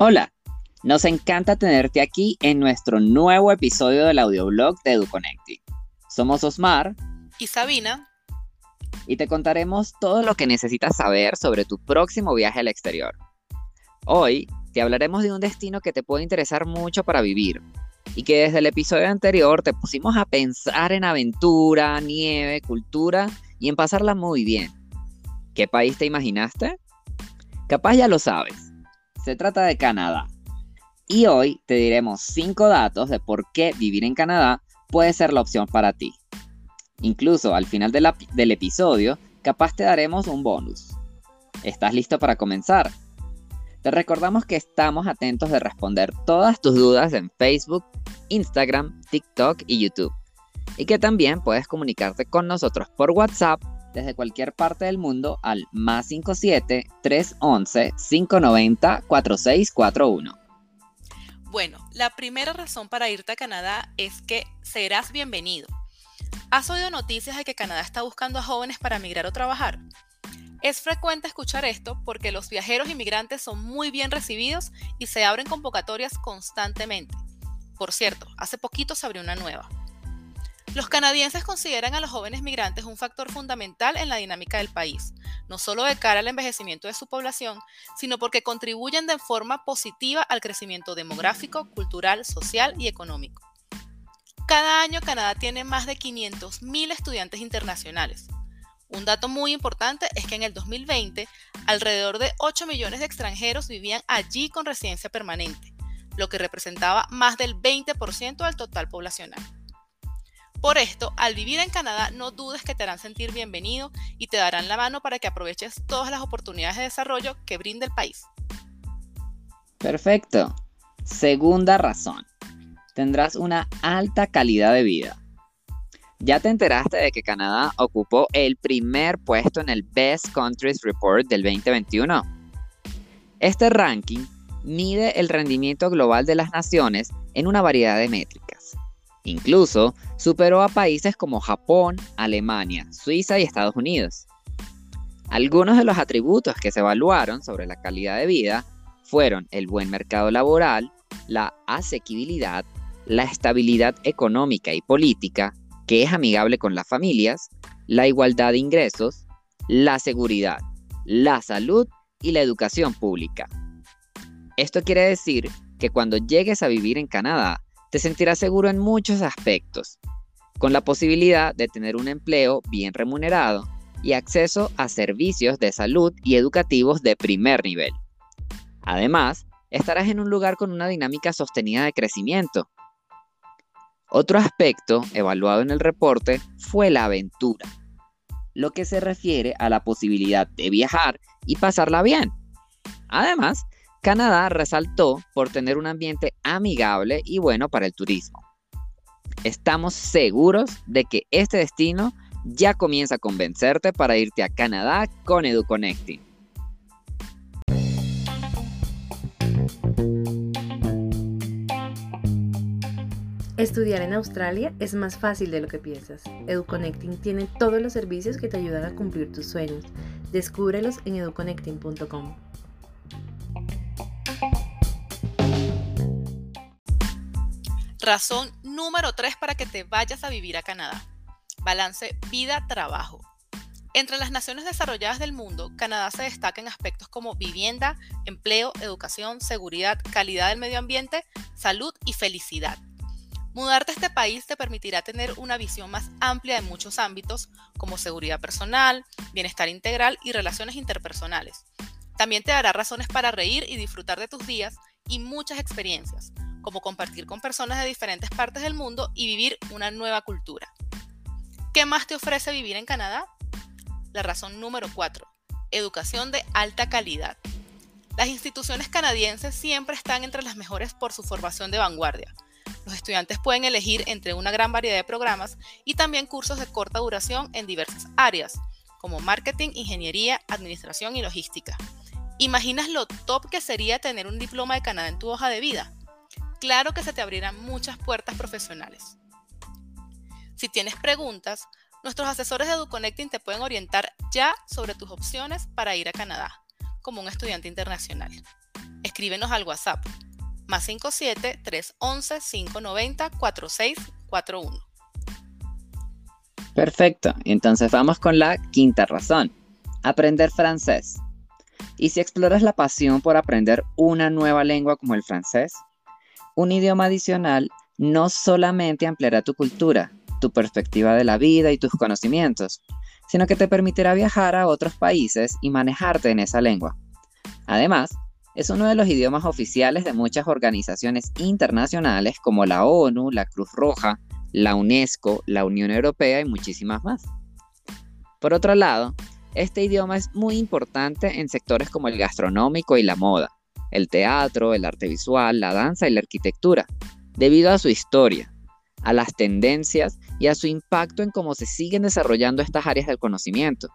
Hola, nos encanta tenerte aquí en nuestro nuevo episodio del audioblog de EduConnecting. Somos Osmar y Sabina y te contaremos todo lo que necesitas saber sobre tu próximo viaje al exterior. Hoy te hablaremos de un destino que te puede interesar mucho para vivir y que desde el episodio anterior te pusimos a pensar en aventura, nieve, cultura y en pasarla muy bien. ¿Qué país te imaginaste? Capaz ya lo sabes. Se trata de Canadá. Y hoy te diremos 5 datos de por qué vivir en Canadá puede ser la opción para ti. Incluso al final del episodio, capaz te daremos un bonus. ¿Estás listo para comenzar? Te recordamos que estamos atentos de responder todas tus dudas en Facebook, Instagram, TikTok y YouTube. Y que también puedes comunicarte con nosotros por WhatsApp desde cualquier parte del mundo al más 57 311 590 4641. Bueno, la primera razón para irte a Canadá es que serás bienvenido. ¿Has oído noticias de que Canadá está buscando a jóvenes para migrar o trabajar? Es frecuente escuchar esto porque los viajeros inmigrantes son muy bien recibidos y se abren convocatorias constantemente. Por cierto, hace poquito se abrió una nueva. Los canadienses consideran a los jóvenes migrantes un factor fundamental en la dinámica del país, no solo de cara al envejecimiento de su población, sino porque contribuyen de forma positiva al crecimiento demográfico, cultural, social y económico. Cada año Canadá tiene más de 500.000 estudiantes internacionales. Un dato muy importante es que en el 2020 alrededor de 8 millones de extranjeros vivían allí con residencia permanente, lo que representaba más del 20% del total poblacional. Por esto, al vivir en Canadá, no dudes que te harán sentir bienvenido y te darán la mano para que aproveches todas las oportunidades de desarrollo que brinda el país. Perfecto. Segunda razón tendrás una alta calidad de vida. ¿Ya te enteraste de que Canadá ocupó el primer puesto en el Best Countries Report del 2021? Este ranking mide el rendimiento global de las naciones en una variedad de métricas. Incluso superó a países como Japón, Alemania, Suiza y Estados Unidos. Algunos de los atributos que se evaluaron sobre la calidad de vida fueron el buen mercado laboral, la asequibilidad, la estabilidad económica y política, que es amigable con las familias, la igualdad de ingresos, la seguridad, la salud y la educación pública. Esto quiere decir que cuando llegues a vivir en Canadá, te sentirás seguro en muchos aspectos, con la posibilidad de tener un empleo bien remunerado y acceso a servicios de salud y educativos de primer nivel. Además, estarás en un lugar con una dinámica sostenida de crecimiento, otro aspecto evaluado en el reporte fue la aventura, lo que se refiere a la posibilidad de viajar y pasarla bien. Además, Canadá resaltó por tener un ambiente amigable y bueno para el turismo. Estamos seguros de que este destino ya comienza a convencerte para irte a Canadá con EduConnecting. Estudiar en Australia es más fácil de lo que piensas. EduConnecting tiene todos los servicios que te ayudan a cumplir tus sueños. Descúbrelos en educonnecting.com. Razón número 3 para que te vayas a vivir a Canadá. Balance vida-trabajo. Entre las naciones desarrolladas del mundo, Canadá se destaca en aspectos como vivienda, empleo, educación, seguridad, calidad del medio ambiente, salud y felicidad. Mudarte a este país te permitirá tener una visión más amplia de muchos ámbitos, como seguridad personal, bienestar integral y relaciones interpersonales. También te dará razones para reír y disfrutar de tus días y muchas experiencias, como compartir con personas de diferentes partes del mundo y vivir una nueva cultura. ¿Qué más te ofrece vivir en Canadá? La razón número 4. Educación de alta calidad. Las instituciones canadienses siempre están entre las mejores por su formación de vanguardia los estudiantes pueden elegir entre una gran variedad de programas y también cursos de corta duración en diversas áreas, como marketing, ingeniería, administración y logística. ¿Imaginas lo top que sería tener un diploma de Canadá en tu hoja de vida? Claro que se te abrirán muchas puertas profesionales. Si tienes preguntas, nuestros asesores de EduConnecting te pueden orientar ya sobre tus opciones para ir a Canadá como un estudiante internacional. Escríbenos al WhatsApp más 57 311 590 4641. Perfecto, entonces vamos con la quinta razón, aprender francés. ¿Y si exploras la pasión por aprender una nueva lengua como el francés? Un idioma adicional no solamente ampliará tu cultura, tu perspectiva de la vida y tus conocimientos, sino que te permitirá viajar a otros países y manejarte en esa lengua. Además, es uno de los idiomas oficiales de muchas organizaciones internacionales como la ONU, la Cruz Roja, la UNESCO, la Unión Europea y muchísimas más. Por otro lado, este idioma es muy importante en sectores como el gastronómico y la moda, el teatro, el arte visual, la danza y la arquitectura, debido a su historia, a las tendencias y a su impacto en cómo se siguen desarrollando estas áreas del conocimiento.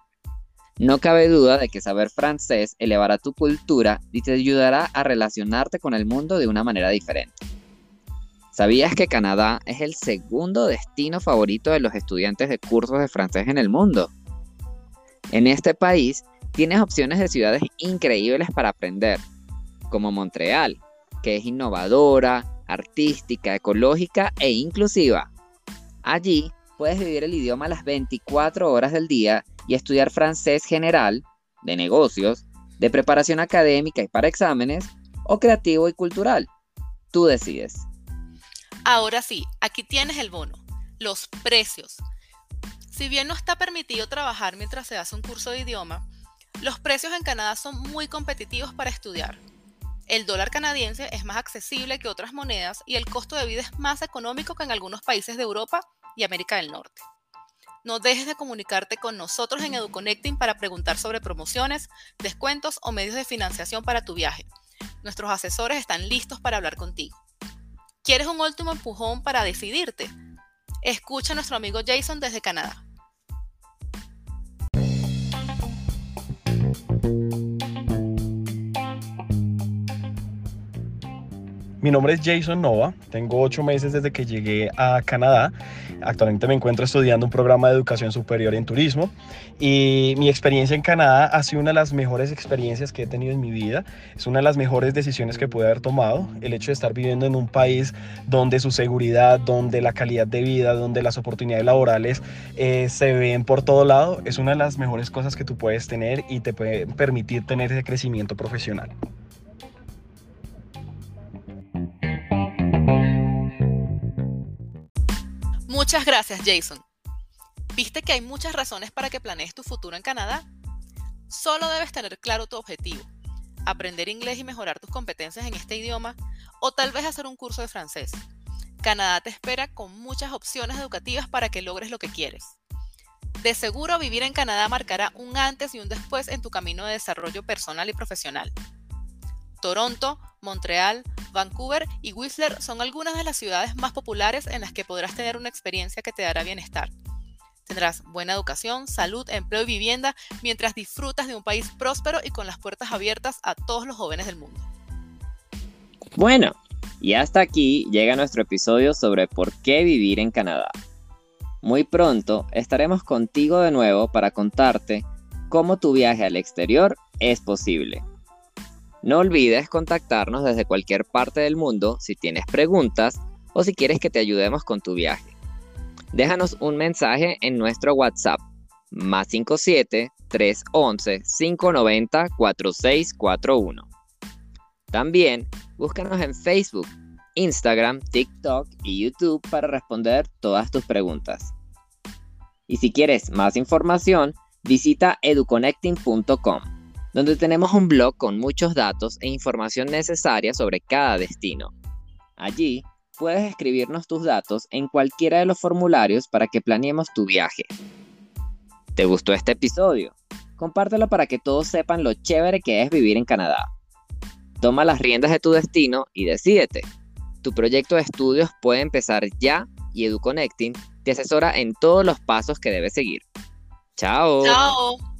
No cabe duda de que saber francés elevará tu cultura y te ayudará a relacionarte con el mundo de una manera diferente. ¿Sabías que Canadá es el segundo destino favorito de los estudiantes de cursos de francés en el mundo? En este país tienes opciones de ciudades increíbles para aprender, como Montreal, que es innovadora, artística, ecológica e inclusiva. Allí puedes vivir el idioma las 24 horas del día y estudiar francés general, de negocios, de preparación académica y para exámenes, o creativo y cultural. Tú decides. Ahora sí, aquí tienes el bono, los precios. Si bien no está permitido trabajar mientras se hace un curso de idioma, los precios en Canadá son muy competitivos para estudiar. El dólar canadiense es más accesible que otras monedas y el costo de vida es más económico que en algunos países de Europa y América del Norte. No dejes de comunicarte con nosotros en EduConnecting para preguntar sobre promociones, descuentos o medios de financiación para tu viaje. Nuestros asesores están listos para hablar contigo. ¿Quieres un último empujón para decidirte? Escucha a nuestro amigo Jason desde Canadá. Mi nombre es Jason Nova, tengo ocho meses desde que llegué a Canadá. Actualmente me encuentro estudiando un programa de educación superior en turismo y mi experiencia en Canadá ha sido una de las mejores experiencias que he tenido en mi vida. Es una de las mejores decisiones que pude haber tomado. El hecho de estar viviendo en un país donde su seguridad, donde la calidad de vida, donde las oportunidades laborales eh, se ven por todo lado, es una de las mejores cosas que tú puedes tener y te puede permitir tener ese crecimiento profesional. Muchas gracias, Jason. ¿Viste que hay muchas razones para que planees tu futuro en Canadá? Solo debes tener claro tu objetivo, aprender inglés y mejorar tus competencias en este idioma, o tal vez hacer un curso de francés. Canadá te espera con muchas opciones educativas para que logres lo que quieres. De seguro vivir en Canadá marcará un antes y un después en tu camino de desarrollo personal y profesional. Toronto, Montreal, Vancouver y Whistler son algunas de las ciudades más populares en las que podrás tener una experiencia que te dará bienestar. Tendrás buena educación, salud, empleo y vivienda mientras disfrutas de un país próspero y con las puertas abiertas a todos los jóvenes del mundo. Bueno, y hasta aquí llega nuestro episodio sobre por qué vivir en Canadá. Muy pronto estaremos contigo de nuevo para contarte cómo tu viaje al exterior es posible. No olvides contactarnos desde cualquier parte del mundo si tienes preguntas o si quieres que te ayudemos con tu viaje. Déjanos un mensaje en nuestro WhatsApp más 57 311 590 4641. También búscanos en Facebook, Instagram, TikTok y YouTube para responder todas tus preguntas. Y si quieres más información, visita educonnecting.com donde tenemos un blog con muchos datos e información necesaria sobre cada destino. Allí puedes escribirnos tus datos en cualquiera de los formularios para que planeemos tu viaje. ¿Te gustó este episodio? Compártelo para que todos sepan lo chévere que es vivir en Canadá. Toma las riendas de tu destino y decídete. Tu proyecto de estudios puede empezar ya y EduConnecting te asesora en todos los pasos que debes seguir. Chao. Chao.